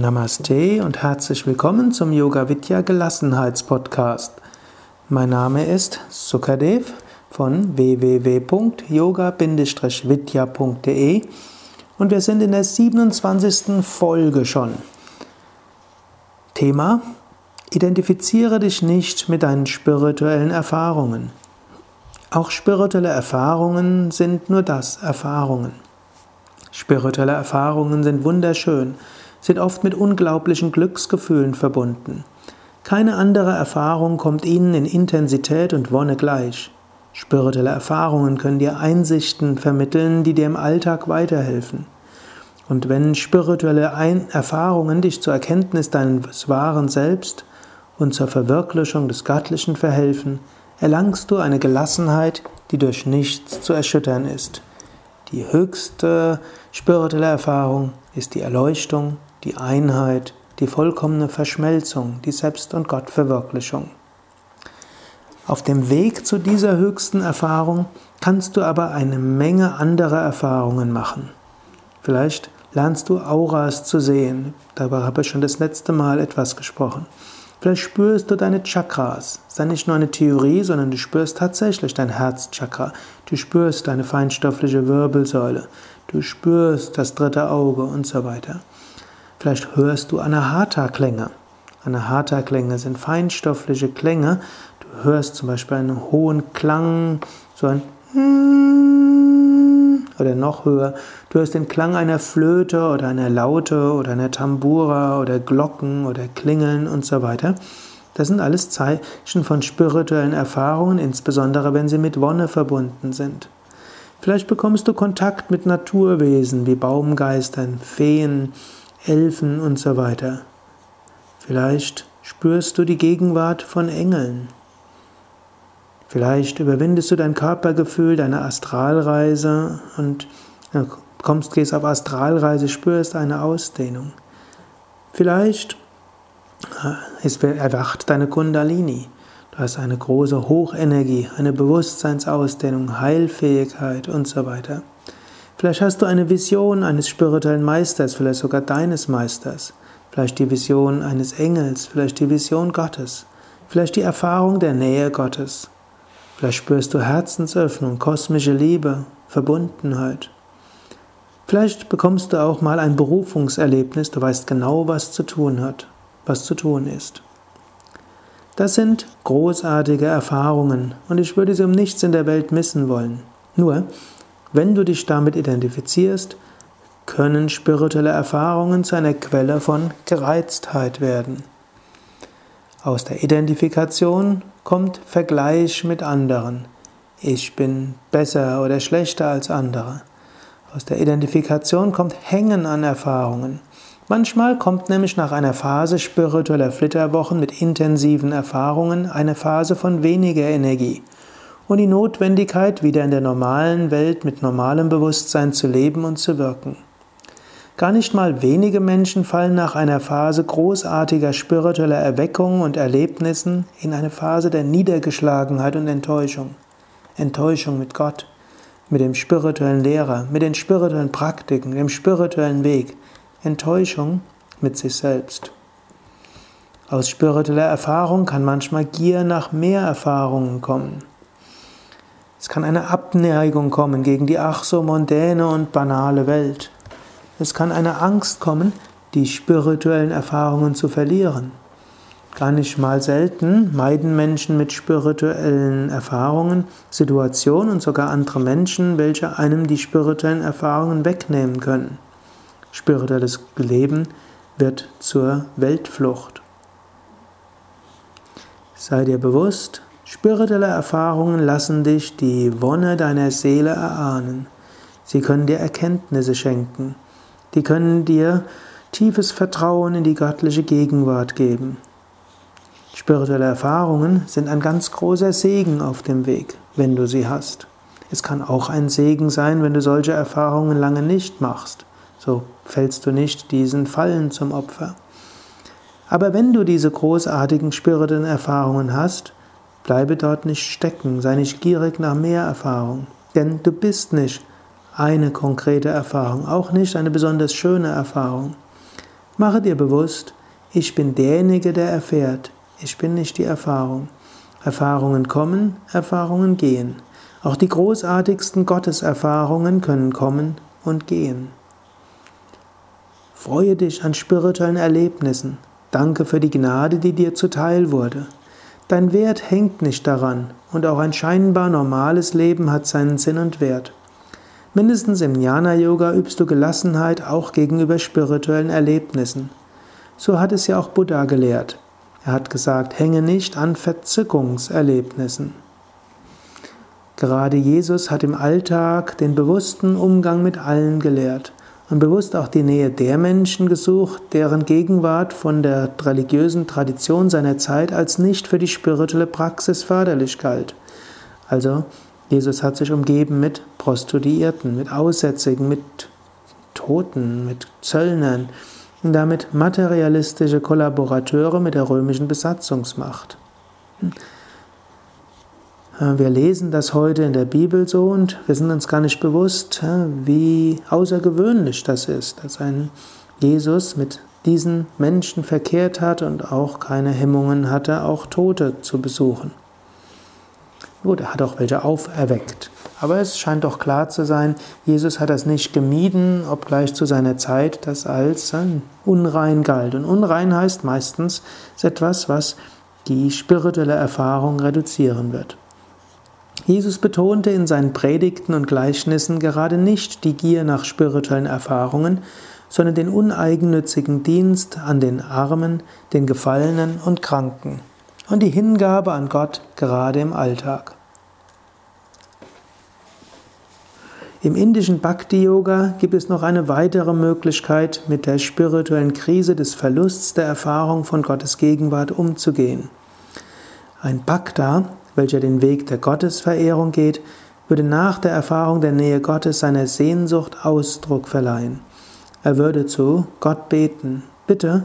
Namaste und herzlich willkommen zum Yoga Vidya Gelassenheitspodcast. Mein Name ist Sukadev von www.yoga-vidya.de und wir sind in der 27. Folge schon. Thema Identifiziere dich nicht mit deinen spirituellen Erfahrungen. Auch spirituelle Erfahrungen sind nur das, Erfahrungen. Spirituelle Erfahrungen sind wunderschön sind oft mit unglaublichen Glücksgefühlen verbunden. Keine andere Erfahrung kommt ihnen in Intensität und Wonne gleich. Spirituelle Erfahrungen können dir Einsichten vermitteln, die dir im Alltag weiterhelfen. Und wenn spirituelle Ein Erfahrungen dich zur Erkenntnis deines wahren Selbst und zur Verwirklichung des Göttlichen verhelfen, erlangst du eine Gelassenheit, die durch nichts zu erschüttern ist. Die höchste spirituelle Erfahrung ist die Erleuchtung die Einheit, die vollkommene Verschmelzung, die Selbst- und Gottverwirklichung. Auf dem Weg zu dieser höchsten Erfahrung kannst du aber eine Menge anderer Erfahrungen machen. Vielleicht lernst du Auras zu sehen. Darüber habe ich schon das letzte Mal etwas gesprochen. Vielleicht spürst du deine Chakras. Es ist nicht nur eine Theorie, sondern du spürst tatsächlich dein Herzchakra. Du spürst deine feinstoffliche Wirbelsäule. Du spürst das dritte Auge und so weiter. Vielleicht hörst du Anahata-Klänge. Anahata-Klänge sind feinstoffliche Klänge. Du hörst zum Beispiel einen hohen Klang, so ein oder noch höher. Du hörst den Klang einer Flöte oder einer Laute oder einer Tambura oder Glocken oder Klingeln und so weiter. Das sind alles Zeichen von spirituellen Erfahrungen, insbesondere wenn sie mit Wonne verbunden sind. Vielleicht bekommst du Kontakt mit Naturwesen wie Baumgeistern, Feen, Elfen und so weiter. Vielleicht spürst du die Gegenwart von Engeln. Vielleicht überwindest du dein Körpergefühl, deine Astralreise und kommst, gehst auf Astralreise, spürst eine Ausdehnung. Vielleicht äh, erwacht deine Kundalini. Du hast eine große Hochenergie, eine Bewusstseinsausdehnung, Heilfähigkeit und so weiter. Vielleicht hast du eine Vision eines spirituellen Meisters, vielleicht sogar deines Meisters. Vielleicht die Vision eines Engels, vielleicht die Vision Gottes. Vielleicht die Erfahrung der Nähe Gottes. Vielleicht spürst du Herzensöffnung, kosmische Liebe, Verbundenheit. Vielleicht bekommst du auch mal ein Berufungserlebnis, du weißt genau, was zu tun hat, was zu tun ist. Das sind großartige Erfahrungen und ich würde sie um nichts in der Welt missen wollen. Nur, wenn du dich damit identifizierst, können spirituelle Erfahrungen zu einer Quelle von Gereiztheit werden. Aus der Identifikation kommt Vergleich mit anderen. Ich bin besser oder schlechter als andere. Aus der Identifikation kommt Hängen an Erfahrungen. Manchmal kommt nämlich nach einer Phase spiritueller Flitterwochen mit intensiven Erfahrungen eine Phase von weniger Energie und die Notwendigkeit, wieder in der normalen Welt mit normalem Bewusstsein zu leben und zu wirken. Gar nicht mal wenige Menschen fallen nach einer Phase großartiger spiritueller Erweckung und Erlebnissen in eine Phase der Niedergeschlagenheit und Enttäuschung. Enttäuschung mit Gott, mit dem spirituellen Lehrer, mit den spirituellen Praktiken, dem spirituellen Weg. Enttäuschung mit sich selbst. Aus spiritueller Erfahrung kann manchmal Gier nach mehr Erfahrungen kommen. Es kann eine Abneigung kommen gegen die ach so mondäne und banale Welt. Es kann eine Angst kommen, die spirituellen Erfahrungen zu verlieren. Gar nicht mal selten meiden Menschen mit spirituellen Erfahrungen Situationen und sogar andere Menschen, welche einem die spirituellen Erfahrungen wegnehmen können. Spirituelles Leben wird zur Weltflucht. Sei dir bewusst, Spirituelle Erfahrungen lassen dich die Wonne deiner Seele erahnen. Sie können dir Erkenntnisse schenken. Die können dir tiefes Vertrauen in die göttliche Gegenwart geben. Spirituelle Erfahrungen sind ein ganz großer Segen auf dem Weg, wenn du sie hast. Es kann auch ein Segen sein, wenn du solche Erfahrungen lange nicht machst. So fällst du nicht diesen Fallen zum Opfer. Aber wenn du diese großartigen spirituellen Erfahrungen hast, Bleibe dort nicht stecken, sei nicht gierig nach mehr Erfahrung, denn du bist nicht eine konkrete Erfahrung, auch nicht eine besonders schöne Erfahrung. Mache dir bewusst, ich bin derjenige, der erfährt. Ich bin nicht die Erfahrung. Erfahrungen kommen, Erfahrungen gehen. Auch die großartigsten Gotteserfahrungen können kommen und gehen. Freue dich an spirituellen Erlebnissen. Danke für die Gnade, die dir zuteil wurde. Dein Wert hängt nicht daran und auch ein scheinbar normales Leben hat seinen Sinn und Wert. Mindestens im Jnana-Yoga übst du Gelassenheit auch gegenüber spirituellen Erlebnissen. So hat es ja auch Buddha gelehrt. Er hat gesagt, hänge nicht an Verzückungserlebnissen. Gerade Jesus hat im Alltag den bewussten Umgang mit allen gelehrt und bewusst auch die Nähe der Menschen gesucht, deren Gegenwart von der religiösen Tradition seiner Zeit als nicht für die spirituelle Praxis förderlich galt. Also Jesus hat sich umgeben mit Prostituierten, mit Aussätzigen, mit Toten, mit Zöllnern und damit materialistische Kollaborateure mit der römischen Besatzungsmacht. Wir lesen das heute in der Bibel so und wir sind uns gar nicht bewusst, wie außergewöhnlich das ist, dass ein Jesus mit diesen Menschen verkehrt hat und auch keine Hemmungen hatte, auch Tote zu besuchen. Gut, er hat auch welche auferweckt. Aber es scheint doch klar zu sein, Jesus hat das nicht gemieden, obgleich zu seiner Zeit das als unrein galt. Und unrein heißt meistens etwas, was die spirituelle Erfahrung reduzieren wird. Jesus betonte in seinen Predigten und Gleichnissen gerade nicht die Gier nach spirituellen Erfahrungen, sondern den uneigennützigen Dienst an den Armen, den Gefallenen und Kranken und die Hingabe an Gott gerade im Alltag. Im indischen Bhakti-Yoga gibt es noch eine weitere Möglichkeit, mit der spirituellen Krise des Verlusts der Erfahrung von Gottes Gegenwart umzugehen. Ein Bhakta, welcher den Weg der Gottesverehrung geht, würde nach der Erfahrung der Nähe Gottes seiner Sehnsucht Ausdruck verleihen. Er würde zu Gott beten, bitte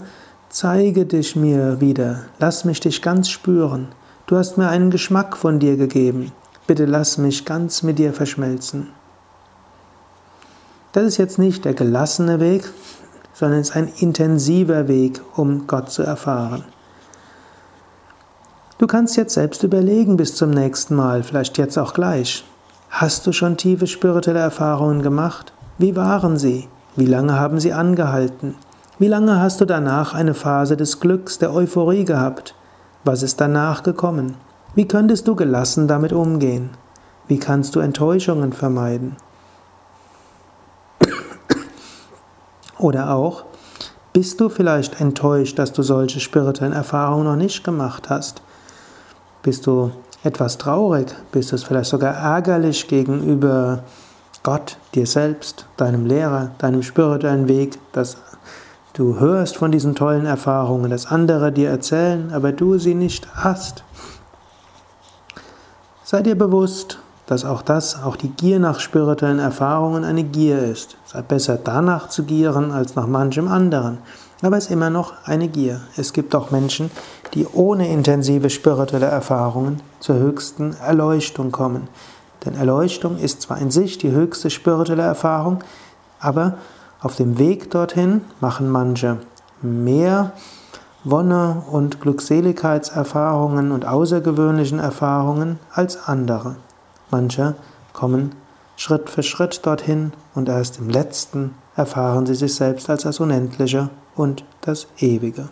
zeige dich mir wieder, lass mich dich ganz spüren. Du hast mir einen Geschmack von dir gegeben, bitte lass mich ganz mit dir verschmelzen. Das ist jetzt nicht der gelassene Weg, sondern es ist ein intensiver Weg, um Gott zu erfahren. Du kannst jetzt selbst überlegen bis zum nächsten Mal, vielleicht jetzt auch gleich. Hast du schon tiefe spirituelle Erfahrungen gemacht? Wie waren sie? Wie lange haben sie angehalten? Wie lange hast du danach eine Phase des Glücks, der Euphorie gehabt? Was ist danach gekommen? Wie könntest du gelassen damit umgehen? Wie kannst du Enttäuschungen vermeiden? Oder auch, bist du vielleicht enttäuscht, dass du solche spirituellen Erfahrungen noch nicht gemacht hast? Bist du etwas traurig? Bist du vielleicht sogar ärgerlich gegenüber Gott, dir selbst, deinem Lehrer, deinem spirituellen Weg, dass du hörst von diesen tollen Erfahrungen, dass andere dir erzählen, aber du sie nicht hast? Sei dir bewusst, dass auch das, auch die Gier nach spirituellen Erfahrungen eine Gier ist. Es ist besser danach zu gieren als nach manchem anderen. Aber es ist immer noch eine Gier. Es gibt auch Menschen, die ohne intensive spirituelle Erfahrungen zur höchsten Erleuchtung kommen. Denn Erleuchtung ist zwar in sich die höchste spirituelle Erfahrung, aber auf dem Weg dorthin machen manche mehr Wonne und Glückseligkeitserfahrungen und außergewöhnlichen Erfahrungen als andere. Manche kommen Schritt für Schritt dorthin und erst im letzten erfahren sie sich selbst als das Unendliche und das Ewige.